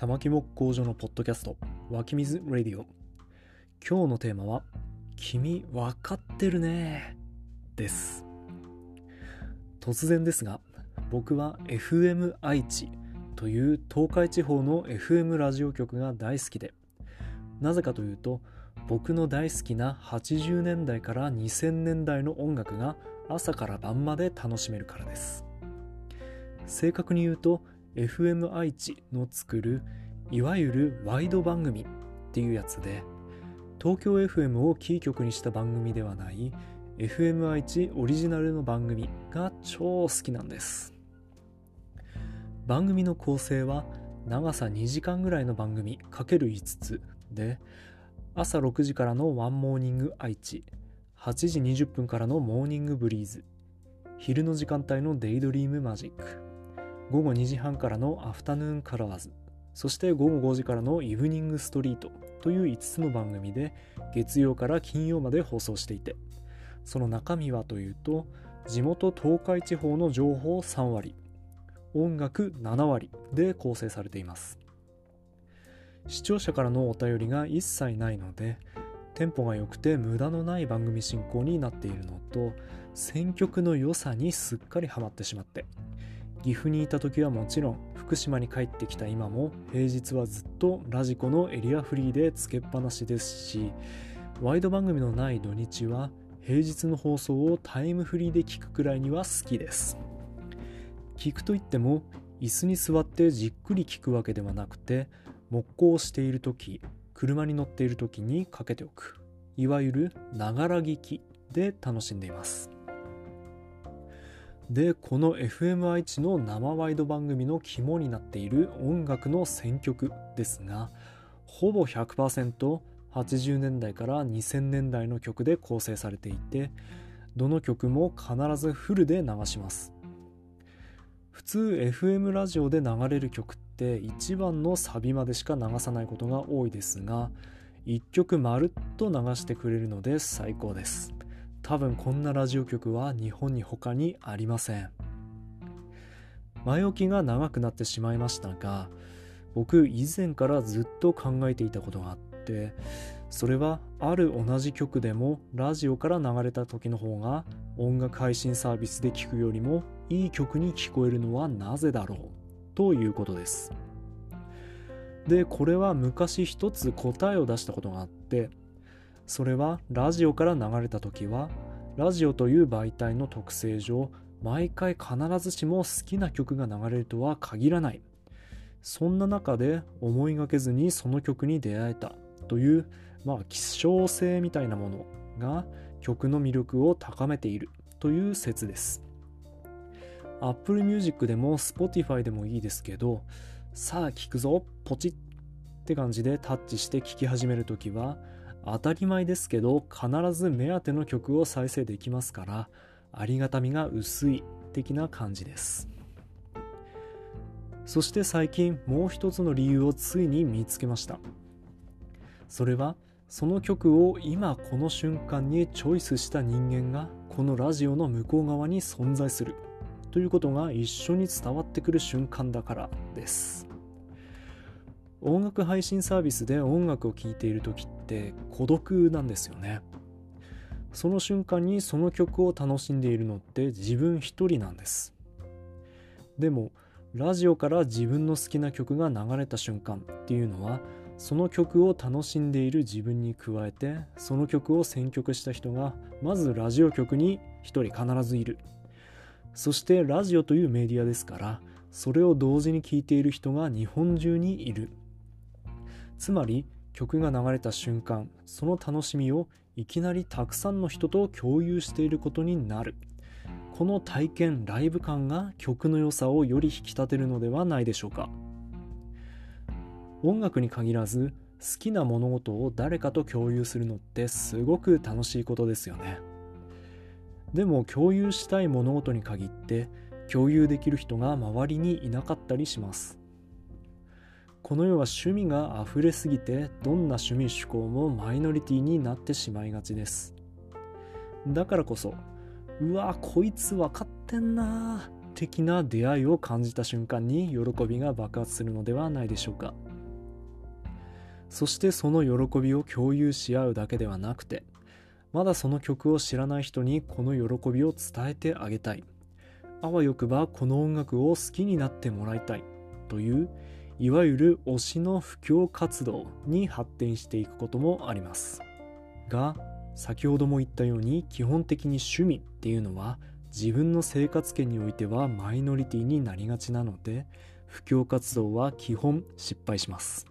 玉木木工所のポッドキャスト湧き水ラディオ。今日のテーマは君わかってるねです。突然ですが僕は FM 愛知という東海地方の FM ラジオ局が大好きでなぜかというと僕の大好きな80年代から2000年代の音楽が朝から晩まで楽しめるからです。正確に言うと FM 愛知の作るいわゆるワイド番組っていうやつで東京 FM をキー局にした番組ではない FM 愛知オリジナルの番組が超好きなんです。番組の構成は長さ2時間ぐらいの番組 ×5 つで朝6時からのワンモーニング愛知8時20分からのモーニングブリーズ昼の時間帯のデイドリームマジック。午後2時半からのアフタヌーンカラーズそして午後5時からのイブニングストリートという5つの番組で月曜から金曜まで放送していてその中身はというと地元東海地方の情報3割音楽7割で構成されています。視聴者からのお便りが一切ないのでテンポが良くて無駄のない番組進行になっているのと選曲の良さにすっかりハマってしまって岐阜にいた時はもちろん福島に帰ってきた今も平日はずっとラジコのエリアフリーでつけっぱなしですしワイド番組のない土日は平日の放送をタイムフリーで聞くくらいには好きです。聞くといっても椅子に座ってじっくり聞くわけではなくて木工をしている時車に乗っている時にかけておく。いわゆるながら聞きで楽しんでいます。でこの FM 愛知の生ワイド番組の肝になっている音楽の選曲ですがほぼ 100%80 年代から2000年代の曲で構成されていてどの曲も必ずフルで流します。普通 FM ラジオで流れる曲って1番のサビまでしか流さないことが多いですが1曲まるっと流してくれるので最高です。多分こんなラジオ局は日本に他にありません。前置きが長くなってしまいましたが僕以前からずっと考えていたことがあってそれはある同じ曲でもラジオから流れた時の方が音楽配信サービスで聴くよりもいい曲に聞こえるのはなぜだろうということです。でこれは昔一つ答えを出したことがあってそれはラジオから流れた時はラジオという媒体の特性上毎回必ずしも好きな曲が流れるとは限らない。そんな中で思いがけずにその曲に出会えた。というまあ希少性みたいなものが曲の魅力を高めている。という説です。Apple Music でも Spotify でもいいですけどさあ聴くぞ。ポチッ。って感じでタッチして聴き始めるときは当たり前ですけど必ず目当ての曲を再生できますからありがたみが薄い的な感じです。そして最近もう一つの理由をついに見つけました。それはその曲を今この瞬間にチョイスした人間がこのラジオの向こう側に存在するということが一緒に伝わってくる瞬間だからです。音楽配信サービスで音楽を聴いている時って孤独なんですよね。その瞬間にその曲を楽しんでいるのって自分一人なんです。でもラジオから自分の好きな曲が流れた瞬間っていうのはその曲を楽しんでいる自分に加えてその曲を選曲した人がまずラジオ局に一人必ずいる。そしてラジオというメディアですからそれを同時に聴いている人が日本中にいる。つまり曲が流れた瞬間その楽しみをいきなりたくさんの人と共有していることになる。この体験ライブ感が曲の良さをより引き立てるのではないでしょうか。音楽に限らず好きな物事を誰かと共有するのってすごく楽しいことですよね。でも共有したい物事に限って共有できる人が周りにいなかったりします。この世は趣味が溢れすぎてどんな趣味趣向もマイノリティになってしまいがちです。だからこそうわこいつ分かってんな的な出会いを感じた瞬間に喜びが爆発するのではないでしょうか。そしてその喜びを共有し合うだけではなくてまだその曲を知らない人にこの喜びを伝えてあげたい。あわよくばこの音楽を好きになってもらいたいといういわゆる推しの布教活動に発展していくこともあります。が先ほども言ったように基本的に趣味っていうのは自分の生活圏においてはマイノリティになりがちなので布教活動は基本失敗します。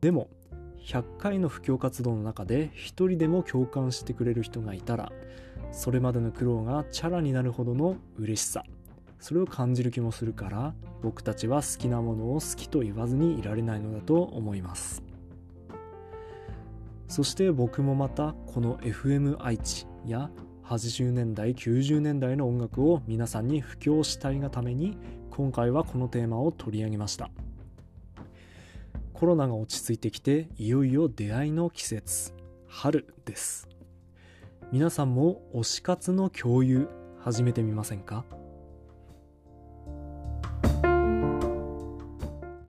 でも100回の布教活動の中で一人でも共感してくれる人がいたらそれまでの苦労がチャラになるほどの嬉しさ。それを感じる気もするから僕たちは好きなものを好きと言わずにいられないのだと思います。そして僕もまたこの FM 愛知や80年代90年代の音楽を皆さんに布教したいがために今回はこのテーマを取り上げました。コロナが落ち着いてきていよいよ出会いの季節。春です。皆さんも推し活の共有始めてみませんか？